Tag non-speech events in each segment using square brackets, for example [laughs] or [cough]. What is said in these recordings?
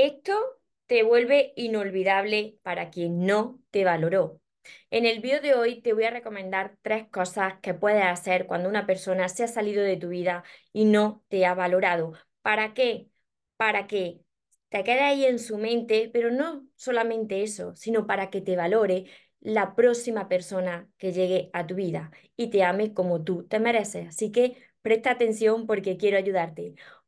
Esto te vuelve inolvidable para quien no te valoró. En el vídeo de hoy te voy a recomendar tres cosas que puedes hacer cuando una persona se ha salido de tu vida y no te ha valorado. ¿Para qué? Para que te quede ahí en su mente, pero no solamente eso, sino para que te valore la próxima persona que llegue a tu vida y te ame como tú te mereces. Así que presta atención porque quiero ayudarte.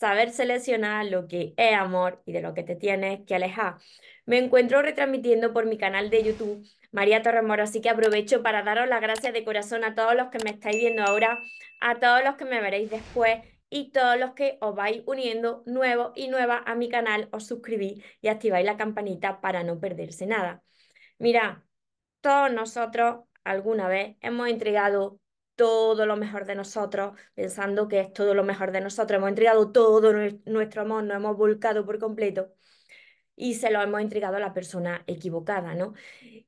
saber seleccionar lo que es amor y de lo que te tienes que alejar. Me encuentro retransmitiendo por mi canal de YouTube María Torremoro, así que aprovecho para daros las gracias de corazón a todos los que me estáis viendo ahora, a todos los que me veréis después y todos los que os vais uniendo nuevos y nuevas a mi canal, os suscribís y activáis la campanita para no perderse nada. Mira, todos nosotros alguna vez hemos entregado todo lo mejor de nosotros, pensando que es todo lo mejor de nosotros, hemos entregado todo nuestro amor, nos hemos volcado por completo y se lo hemos entregado a la persona equivocada, ¿no?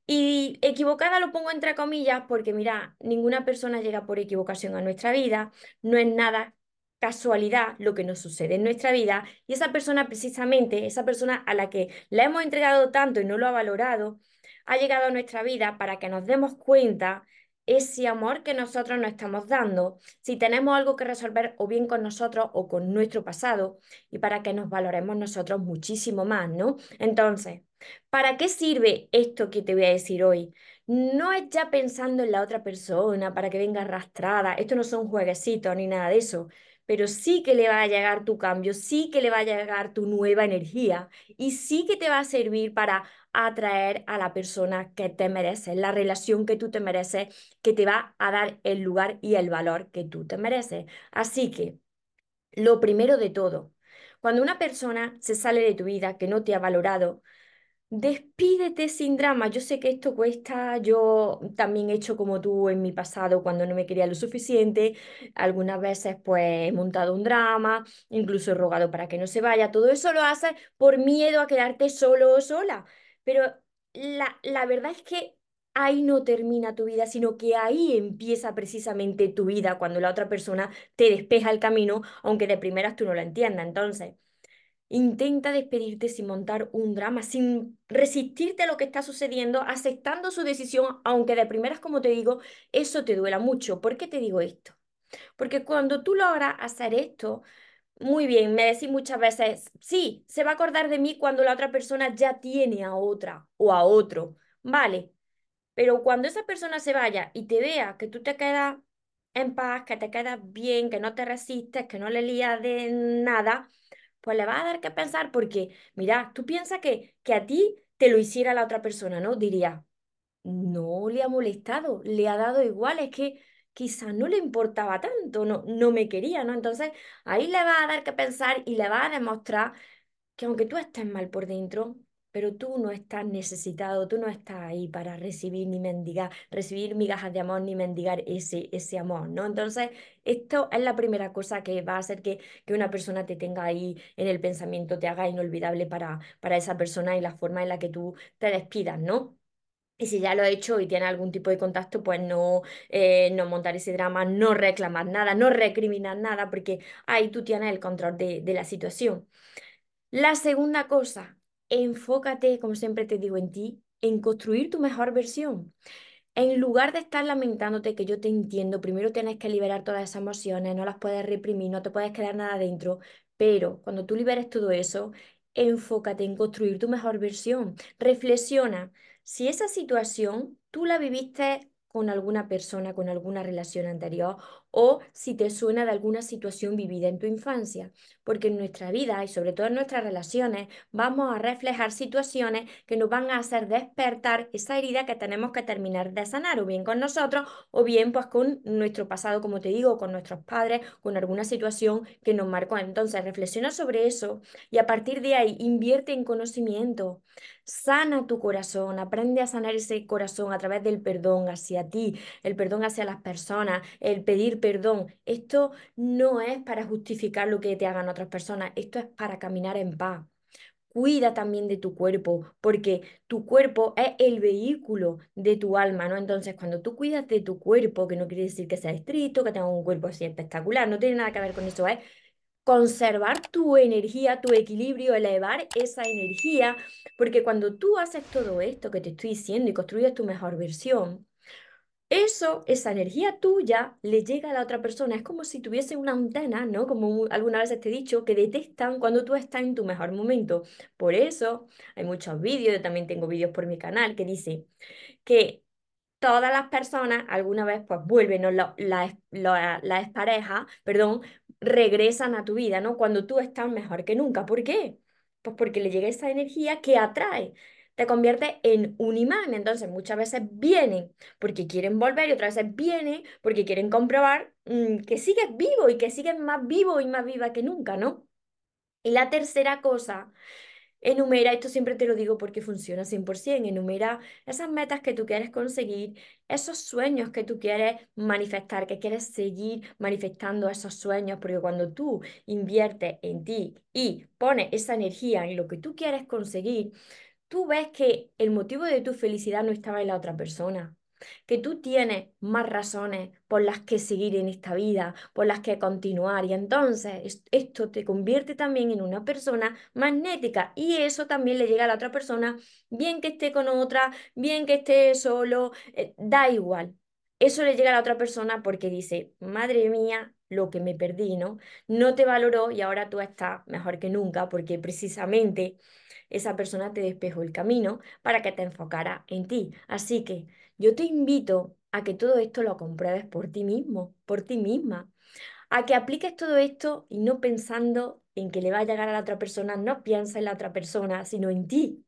Y equivocada lo pongo entre comillas porque, mira, ninguna persona llega por equivocación a nuestra vida, no es nada casualidad lo que nos sucede en nuestra vida y esa persona precisamente, esa persona a la que le hemos entregado tanto y no lo ha valorado, ha llegado a nuestra vida para que nos demos cuenta ese amor que nosotros nos estamos dando, si tenemos algo que resolver o bien con nosotros o con nuestro pasado y para que nos valoremos nosotros muchísimo más, ¿no? Entonces, ¿para qué sirve esto que te voy a decir hoy? No es ya pensando en la otra persona para que venga arrastrada, esto no son jueguecitos ni nada de eso, pero sí que le va a llegar tu cambio, sí que le va a llegar tu nueva energía y sí que te va a servir para atraer a la persona que te mereces, la relación que tú te mereces, que te va a dar el lugar y el valor que tú te mereces. Así que, lo primero de todo, cuando una persona se sale de tu vida que no te ha valorado, Despídete sin drama. Yo sé que esto cuesta. Yo también he hecho como tú en mi pasado cuando no me quería lo suficiente. Algunas veces pues he montado un drama, incluso he rogado para que no se vaya. Todo eso lo haces por miedo a quedarte solo o sola. Pero la, la verdad es que ahí no termina tu vida, sino que ahí empieza precisamente tu vida cuando la otra persona te despeja el camino, aunque de primeras tú no lo entiendas. Entonces... Intenta despedirte sin montar un drama, sin resistirte a lo que está sucediendo, aceptando su decisión, aunque de primeras, como te digo, eso te duela mucho. ¿Por qué te digo esto? Porque cuando tú logras hacer esto, muy bien, me decís muchas veces, sí, se va a acordar de mí cuando la otra persona ya tiene a otra o a otro, vale, pero cuando esa persona se vaya y te vea que tú te quedas en paz, que te quedas bien, que no te resistes, que no le lías de nada, pues le vas a dar que pensar porque, mira, tú piensas que, que a ti te lo hiciera la otra persona, ¿no? Diría, no le ha molestado, le ha dado igual, es que quizás no le importaba tanto, no, no me quería, ¿no? Entonces ahí le vas a dar que pensar y le vas a demostrar que aunque tú estés mal por dentro, pero tú no estás necesitado, tú no estás ahí para recibir ni mendigar, recibir migajas de amor ni mendigar ese, ese amor, ¿no? Entonces, esto es la primera cosa que va a hacer que, que una persona te tenga ahí en el pensamiento, te haga inolvidable para, para esa persona y la forma en la que tú te despidas, ¿no? Y si ya lo ha hecho y tiene algún tipo de contacto, pues no, eh, no montar ese drama, no reclamar nada, no recriminar nada, porque ahí tú tienes el control de, de la situación. La segunda cosa, enfócate, como siempre te digo, en ti, en construir tu mejor versión. En lugar de estar lamentándote, que yo te entiendo, primero tienes que liberar todas esas emociones, no las puedes reprimir, no te puedes quedar nada dentro, pero cuando tú liberes todo eso, enfócate en construir tu mejor versión. Reflexiona si esa situación tú la viviste con alguna persona, con alguna relación anterior o si te suena de alguna situación vivida en tu infancia, porque en nuestra vida y sobre todo en nuestras relaciones vamos a reflejar situaciones que nos van a hacer despertar esa herida que tenemos que terminar de sanar, o bien con nosotros, o bien pues con nuestro pasado, como te digo, con nuestros padres, con alguna situación que nos marcó. Entonces, reflexiona sobre eso y a partir de ahí invierte en conocimiento, sana tu corazón, aprende a sanar ese corazón a través del perdón hacia ti, el perdón hacia las personas, el pedir perdón. Esto no es para justificar lo que te hagan otras personas, esto es para caminar en paz. Cuida también de tu cuerpo, porque tu cuerpo es el vehículo de tu alma, ¿no? Entonces, cuando tú cuidas de tu cuerpo, que no quiere decir que sea estricto, que tenga un cuerpo así espectacular, no tiene nada que ver con eso, es conservar tu energía, tu equilibrio, elevar esa energía, porque cuando tú haces todo esto que te estoy diciendo y construyes tu mejor versión, eso, esa energía tuya le llega a la otra persona. Es como si tuviese una antena, ¿no? Como alguna vez te he dicho, que detectan cuando tú estás en tu mejor momento. Por eso hay muchos vídeos, también tengo vídeos por mi canal que dice que todas las personas alguna vez pues vuelven, o la, la, pareja, perdón, regresan a tu vida, ¿no? Cuando tú estás mejor que nunca. ¿Por qué? Pues porque le llega esa energía que atrae te convierte en un imán. Entonces muchas veces vienen porque quieren volver y otras veces vienen porque quieren comprobar mm, que sigues vivo y que sigues más vivo y más viva que nunca, ¿no? Y la tercera cosa Enumera, esto siempre te lo digo porque funciona 100%, enumera esas metas que tú quieres conseguir, esos sueños que tú quieres manifestar, que quieres seguir manifestando esos sueños, porque cuando tú inviertes en ti y pones esa energía en lo que tú quieres conseguir, tú ves que el motivo de tu felicidad no estaba en la otra persona, que tú tienes más razones por las que seguir en esta vida, por las que continuar. Y entonces esto te convierte también en una persona magnética y eso también le llega a la otra persona, bien que esté con otra, bien que esté solo, eh, da igual. Eso le llega a la otra persona porque dice, madre mía, lo que me perdí, ¿no? No te valoró y ahora tú estás mejor que nunca porque precisamente esa persona te despejó el camino para que te enfocara en ti. Así que yo te invito a que todo esto lo compruebes por ti mismo, por ti misma, a que apliques todo esto y no pensando en que le va a llegar a la otra persona, no piensa en la otra persona, sino en ti.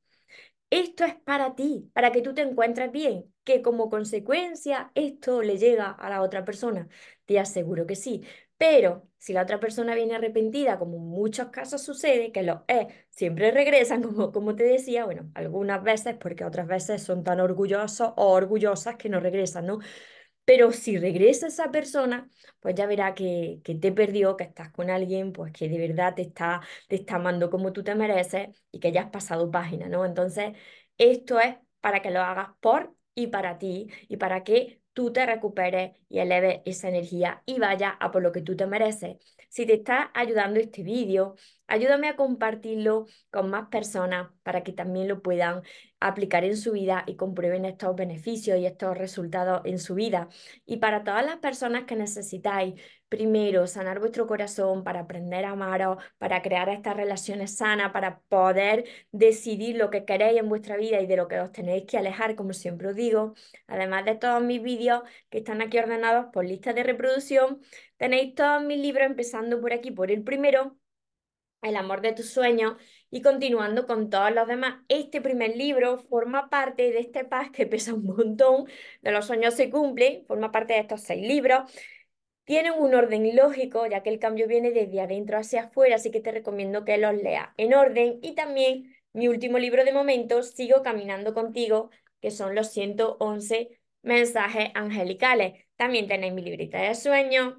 Esto es para ti, para que tú te encuentres bien, que como consecuencia esto le llega a la otra persona. Te aseguro que sí. Pero si la otra persona viene arrepentida, como en muchos casos sucede, que los E siempre regresan, [laughs] como, como te decía, bueno, algunas veces, porque otras veces son tan orgullosos o orgullosas que no regresan, ¿no? Pero si regresa esa persona, pues ya verá que, que, te perdió, que estás con alguien, pues que de verdad te está, te está amando como tú te mereces y que ya has pasado página, ¿no? Entonces, esto es para que lo hagas por y para ti y para que tú te recuperes y eleves esa energía y vaya a por lo que tú te mereces. Si te está ayudando este vídeo, ayúdame a compartirlo con más personas para que también lo puedan aplicar en su vida y comprueben estos beneficios y estos resultados en su vida. Y para todas las personas que necesitáis, primero, sanar vuestro corazón para aprender a amaros, para crear estas relaciones sanas, para poder decidir lo que queréis en vuestra vida y de lo que os tenéis que alejar, como siempre os digo, además de todos mis vídeos que están aquí ordenados por lista de reproducción, tenéis todos mis libros empezando por aquí, por el primero, el amor de tus sueños y continuando con todos los demás. Este primer libro forma parte de este pack que pesa un montón, de los sueños se cumplen, forma parte de estos seis libros. Tienen un orden lógico, ya que el cambio viene desde adentro hacia afuera, así que te recomiendo que los leas en orden. Y también mi último libro de momento, Sigo Caminando Contigo, que son los 111 mensajes angelicales. También tenéis mi libreta de sueños,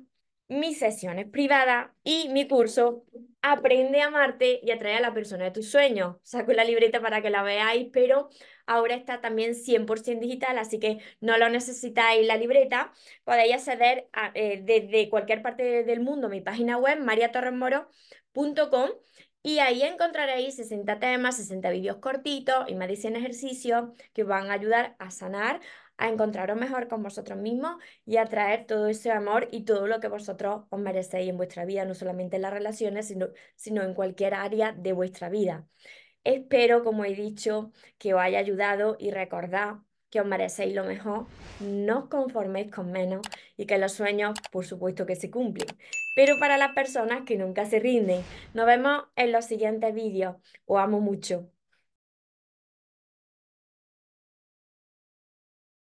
mis sesiones privadas y mi curso Aprende a amarte y atrae a la persona de tus sueños. Saco la libreta para que la veáis, pero ahora está también 100% digital, así que no lo necesitáis la libreta. Podéis acceder eh, desde cualquier parte del mundo mi página web, mariatorresmoro.com y ahí encontraréis 60 temas, 60 vídeos cortitos y de 100 ejercicios que van a ayudar a sanar, a encontraros mejor con vosotros mismos y a traer todo ese amor y todo lo que vosotros os merecéis en vuestra vida, no solamente en las relaciones, sino, sino en cualquier área de vuestra vida. Espero, como he dicho, que os haya ayudado y recordad que os merecéis lo mejor, no os conforméis con menos y que los sueños, por supuesto que se cumplen. Pero para las personas que nunca se rinden, nos vemos en los siguientes vídeos. Os amo mucho.